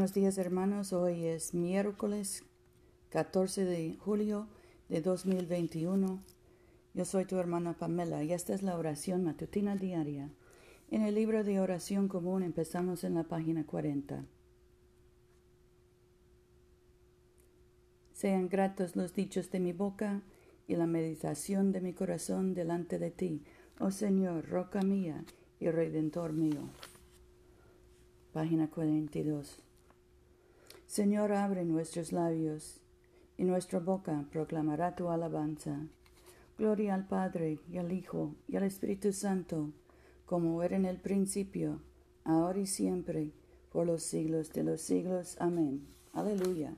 Buenos días hermanos, hoy es miércoles 14 de julio de 2021. Yo soy tu hermana Pamela y esta es la oración matutina diaria. En el libro de oración común empezamos en la página 40. Sean gratos los dichos de mi boca y la meditación de mi corazón delante de ti, oh Señor, roca mía y redentor mío. Página 42. Señor, abre nuestros labios, y nuestra boca proclamará tu alabanza. Gloria al Padre, y al Hijo, y al Espíritu Santo, como era en el principio, ahora y siempre, por los siglos de los siglos. Amén. Aleluya.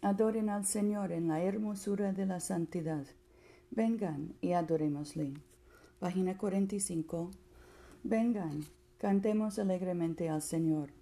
Adoren al Señor en la hermosura de la santidad. Vengan y adorémosle. Página 45. Vengan, cantemos alegremente al Señor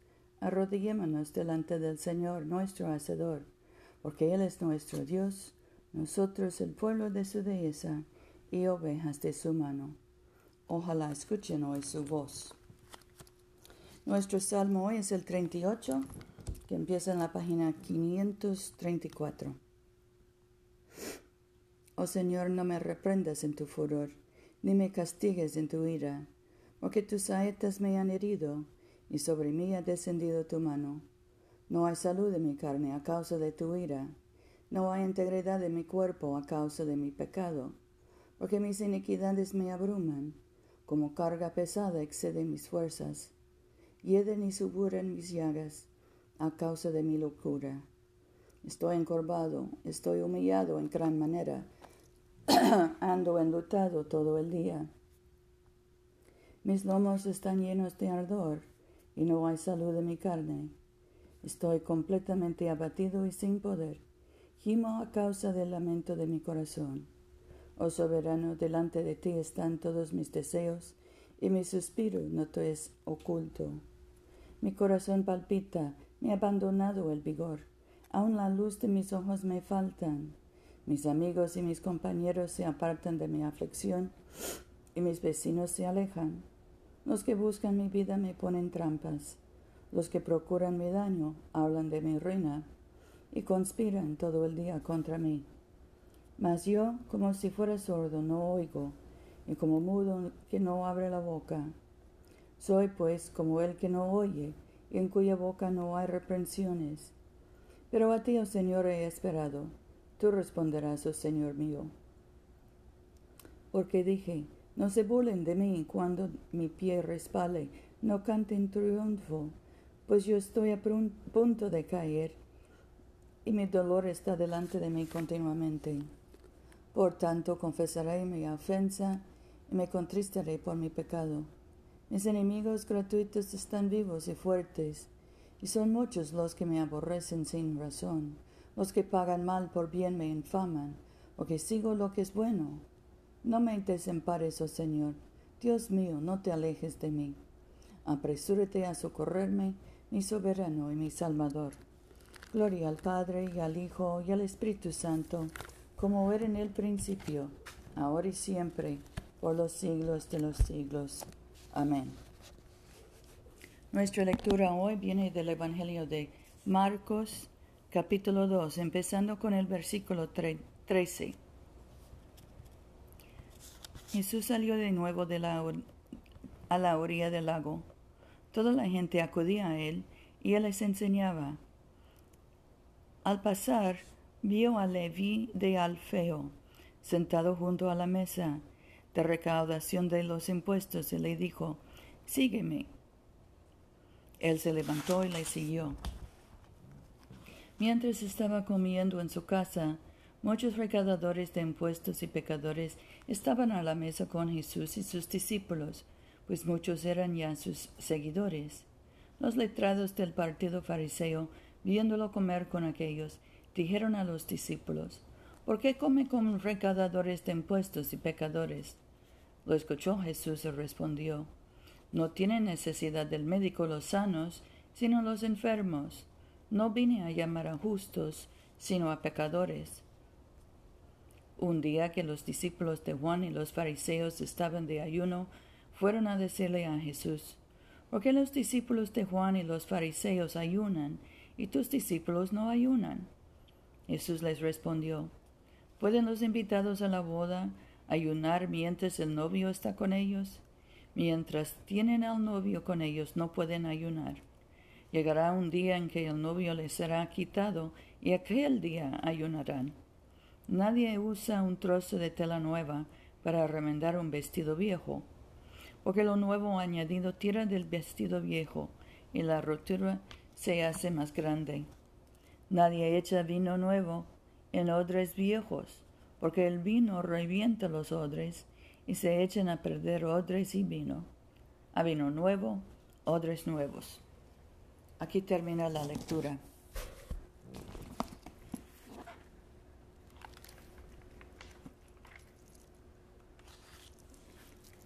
arrodillémonos delante del Señor nuestro Hacedor, porque Él es nuestro Dios, nosotros el pueblo de su dehesa y ovejas de su mano. Ojalá escuchen hoy su voz. Nuestro salmo hoy es el 38, que empieza en la página 534. Oh Señor, no me reprendas en tu furor, ni me castigues en tu ira, porque tus saetas me han herido y sobre mí ha descendido tu mano. No hay salud en mi carne a causa de tu ira, no hay integridad en mi cuerpo a causa de mi pecado, porque mis iniquidades me abruman, como carga pesada excede mis fuerzas. Hieden y suburan mis llagas a causa de mi locura. Estoy encorvado, estoy humillado en gran manera, ando enlutado todo el día. Mis lomos están llenos de ardor, y no hay salud en mi carne. Estoy completamente abatido y sin poder. Gimo a causa del lamento de mi corazón. Oh soberano, delante de ti están todos mis deseos, y mi suspiro no te es oculto. Mi corazón palpita, me ha abandonado el vigor. Aun la luz de mis ojos me faltan. Mis amigos y mis compañeros se apartan de mi aflicción, y mis vecinos se alejan. Los que buscan mi vida me ponen trampas. Los que procuran mi daño hablan de mi ruina y conspiran todo el día contra mí. Mas yo, como si fuera sordo, no oigo, y como mudo que no abre la boca. Soy pues como el que no oye, y en cuya boca no hay reprensiones. Pero a ti, oh Señor, he esperado. Tú responderás, oh Señor mío. Porque dije, no se burlen de mí cuando mi pie respale, no canten triunfo, pues yo estoy a punto de caer y mi dolor está delante de mí continuamente. Por tanto, confesaré mi ofensa y me contristaré por mi pecado. Mis enemigos gratuitos están vivos y fuertes, y son muchos los que me aborrecen sin razón. Los que pagan mal por bien me infaman, porque sigo lo que es bueno no me desempares, oh Señor. Dios mío, no te alejes de mí. Apresúrate a socorrerme, mi soberano y mi salvador. Gloria al Padre y al Hijo y al Espíritu Santo, como era en el principio, ahora y siempre, por los siglos de los siglos. Amén. Nuestra lectura hoy viene del Evangelio de Marcos, capítulo 2, empezando con el versículo 13. Jesús salió de nuevo de la, a la orilla del lago. Toda la gente acudía a él y él les enseñaba. Al pasar, vio a Leví de Alfeo sentado junto a la mesa de recaudación de los impuestos y le dijo, Sígueme. Él se levantó y le siguió. Mientras estaba comiendo en su casa, Muchos recaudadores de impuestos y pecadores estaban a la mesa con Jesús y sus discípulos, pues muchos eran ya sus seguidores. Los letrados del partido fariseo viéndolo comer con aquellos, dijeron a los discípulos, ¿por qué come con recaudadores de impuestos y pecadores? Lo escuchó Jesús y respondió, No tienen necesidad del médico los sanos, sino los enfermos. No vine a llamar a justos, sino a pecadores. Un día que los discípulos de Juan y los fariseos estaban de ayuno, fueron a decirle a Jesús, ¿por qué los discípulos de Juan y los fariseos ayunan y tus discípulos no ayunan? Jesús les respondió, ¿pueden los invitados a la boda ayunar mientras el novio está con ellos? Mientras tienen al novio con ellos no pueden ayunar. Llegará un día en que el novio les será quitado y aquel día ayunarán. Nadie usa un trozo de tela nueva para remendar un vestido viejo, porque lo nuevo añadido tira del vestido viejo y la rotura se hace más grande. Nadie echa vino nuevo en odres viejos, porque el vino revienta los odres y se echan a perder odres y vino. A vino nuevo, odres nuevos. Aquí termina la lectura.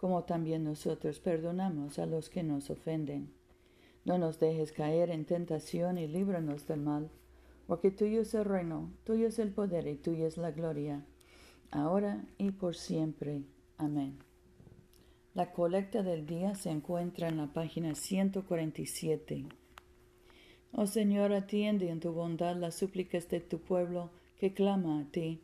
como también nosotros perdonamos a los que nos ofenden. No nos dejes caer en tentación y líbranos del mal, porque tuyo es el reino, tuyo es el poder y tuya es la gloria, ahora y por siempre. Amén. La colecta del día se encuentra en la página 147. Oh Señor, atiende en tu bondad las súplicas de tu pueblo que clama a ti,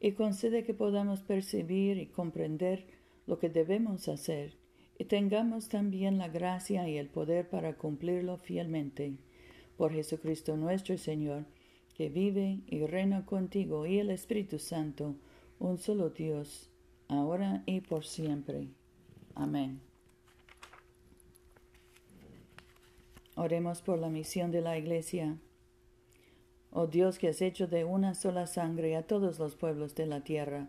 y concede que podamos percibir y comprender lo que debemos hacer y tengamos también la gracia y el poder para cumplirlo fielmente. Por Jesucristo nuestro Señor, que vive y reina contigo y el Espíritu Santo, un solo Dios, ahora y por siempre. Amén. Oremos por la misión de la Iglesia. Oh Dios que has hecho de una sola sangre a todos los pueblos de la tierra,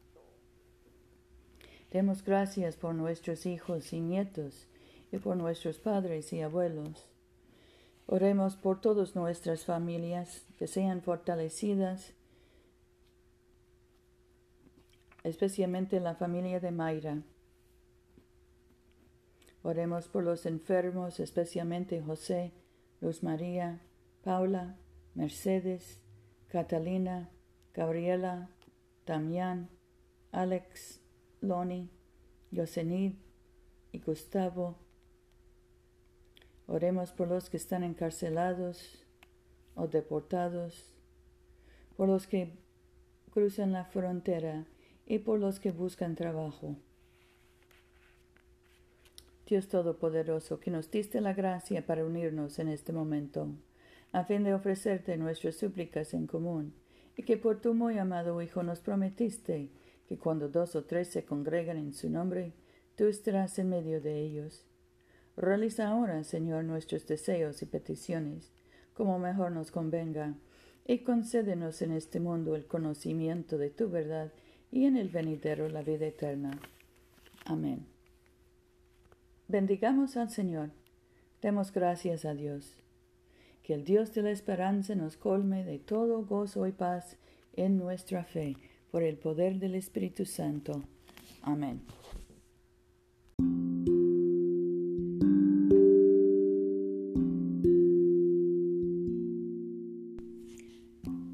Demos gracias por nuestros hijos y nietos y por nuestros padres y abuelos. Oremos por todas nuestras familias que sean fortalecidas, especialmente la familia de Mayra. Oremos por los enfermos, especialmente José, Luz María, Paula, Mercedes, Catalina, Gabriela, Damián, Alex, Loni, Yosenid y Gustavo. Oremos por los que están encarcelados o deportados, por los que cruzan la frontera y por los que buscan trabajo. Dios Todopoderoso, que nos diste la gracia para unirnos en este momento, a fin de ofrecerte nuestras súplicas en común, y que por tu muy amado Hijo nos prometiste que cuando dos o tres se congregan en su nombre, tú estarás en medio de ellos. Realiza ahora, Señor, nuestros deseos y peticiones, como mejor nos convenga, y concédenos en este mundo el conocimiento de tu verdad y en el venidero la vida eterna. Amén. Bendigamos al Señor. Demos gracias a Dios. Que el Dios de la esperanza nos colme de todo gozo y paz en nuestra fe, por el poder del Espíritu Santo. Amén.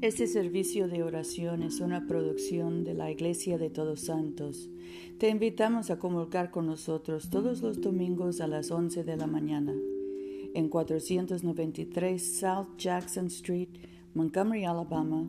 Este servicio de oración es una producción de la Iglesia de Todos Santos. Te invitamos a comulgar con nosotros todos los domingos a las 11 de la mañana en 493 South Jackson Street, Montgomery, Alabama